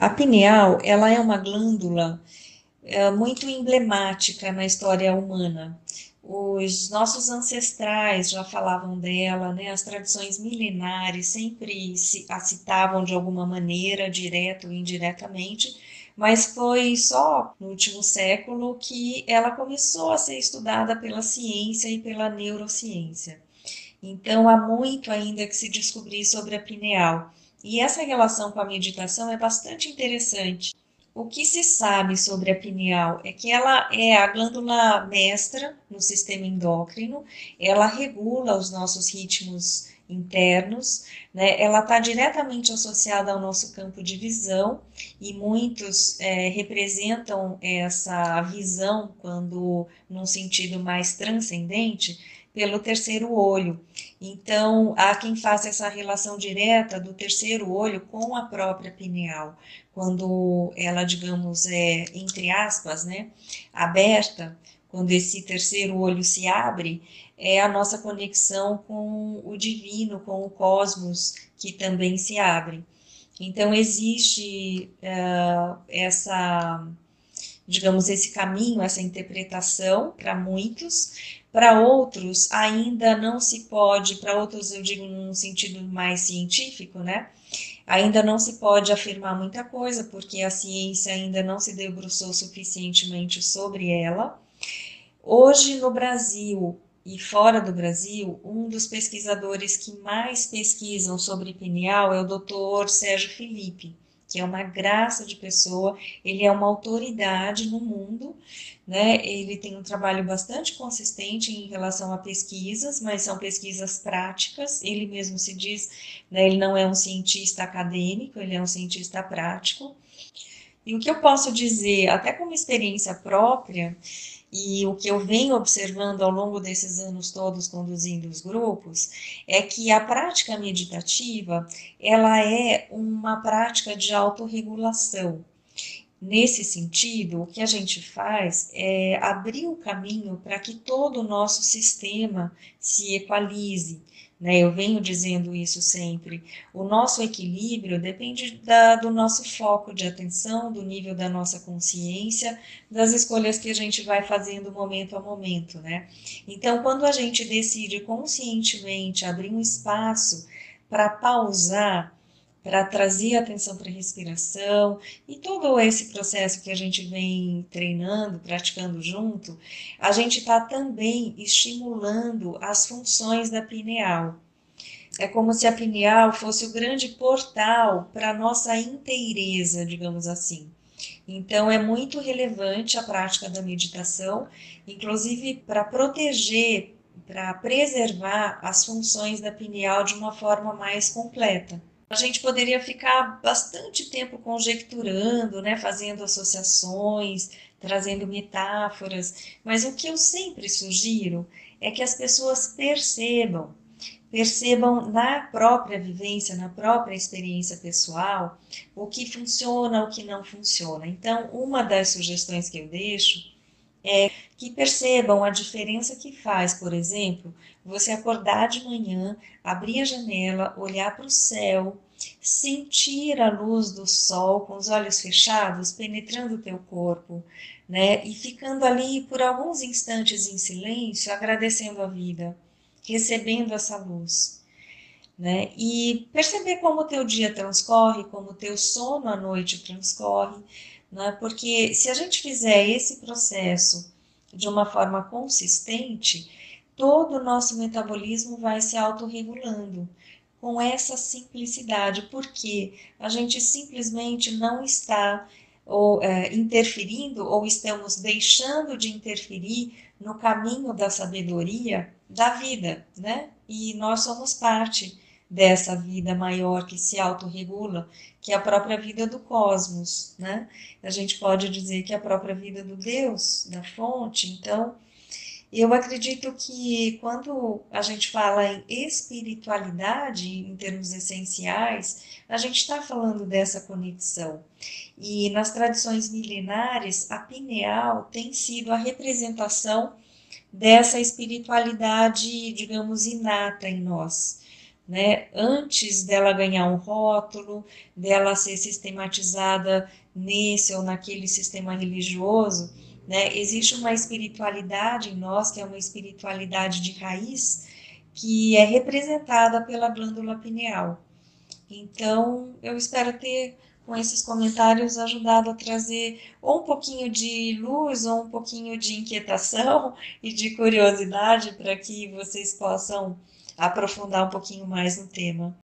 A pineal, ela é uma glândula é, muito emblemática na história humana. Os nossos ancestrais já falavam dela, né? As tradições milenares sempre se, a citavam de alguma maneira, direto ou indiretamente, mas foi só no último século que ela começou a ser estudada pela ciência e pela neurociência. Então, há muito ainda que se descobrir sobre a pineal. E essa relação com a meditação é bastante interessante. O que se sabe sobre a pineal é que ela é a glândula mestra no sistema endócrino, ela regula os nossos ritmos internos, né? ela está diretamente associada ao nosso campo de visão e muitos é, representam essa visão quando num sentido mais transcendente pelo terceiro olho. Então, há quem faça essa relação direta do terceiro olho com a própria pineal, quando ela, digamos, é, entre aspas, né, aberta, quando esse terceiro olho se abre, é a nossa conexão com o divino, com o cosmos, que também se abre. Então, existe uh, essa, digamos, esse caminho, essa interpretação para muitos, para outros, ainda não se pode, para outros eu digo num sentido mais científico, né? Ainda não se pode afirmar muita coisa, porque a ciência ainda não se debruçou suficientemente sobre ela. Hoje, no Brasil e fora do Brasil, um dos pesquisadores que mais pesquisam sobre pineal é o Dr. Sérgio Felipe que é uma graça de pessoa, ele é uma autoridade no mundo, né? Ele tem um trabalho bastante consistente em relação a pesquisas, mas são pesquisas práticas. Ele mesmo se diz, né, ele não é um cientista acadêmico, ele é um cientista prático. E o que eu posso dizer, até como experiência própria, e o que eu venho observando ao longo desses anos todos conduzindo os grupos é que a prática meditativa ela é uma prática de autorregulação. Nesse sentido, o que a gente faz é abrir o caminho para que todo o nosso sistema se equalize, né? Eu venho dizendo isso sempre. O nosso equilíbrio depende da, do nosso foco de atenção, do nível da nossa consciência, das escolhas que a gente vai fazendo momento a momento, né? Então, quando a gente decide conscientemente abrir um espaço para pausar, para trazer atenção para a respiração e todo esse processo que a gente vem treinando, praticando junto, a gente está também estimulando as funções da pineal. É como se a pineal fosse o grande portal para a nossa inteireza, digamos assim. Então, é muito relevante a prática da meditação, inclusive para proteger, para preservar as funções da pineal de uma forma mais completa a gente poderia ficar bastante tempo conjecturando, né, fazendo associações, trazendo metáforas, mas o que eu sempre sugiro é que as pessoas percebam, percebam na própria vivência, na própria experiência pessoal, o que funciona, o que não funciona. Então, uma das sugestões que eu deixo é que percebam a diferença que faz, por exemplo, você acordar de manhã, abrir a janela, olhar para o céu, sentir a luz do sol com os olhos fechados penetrando o teu corpo, né? E ficando ali por alguns instantes em silêncio, agradecendo a vida, recebendo essa luz. Né? E perceber como o teu dia transcorre, como o teu sono à noite transcorre, né? porque se a gente fizer esse processo de uma forma consistente, todo o nosso metabolismo vai se autorregulando com essa simplicidade, porque a gente simplesmente não está ou, é, interferindo ou estamos deixando de interferir no caminho da sabedoria da vida, né? E nós somos parte dessa vida maior que se autorregula, que é a própria vida do cosmos, né? A gente pode dizer que é a própria vida do Deus, da fonte, então eu acredito que quando a gente fala em espiritualidade, em termos essenciais, a gente está falando dessa conexão. E nas tradições milenares, a pineal tem sido a representação dessa espiritualidade, digamos, inata em nós. Né? Antes dela ganhar um rótulo, dela ser sistematizada nesse ou naquele sistema religioso, né? Existe uma espiritualidade em nós, que é uma espiritualidade de raiz, que é representada pela glândula pineal. Então, eu espero ter, com esses comentários, ajudado a trazer ou um pouquinho de luz ou um pouquinho de inquietação e de curiosidade para que vocês possam aprofundar um pouquinho mais no tema.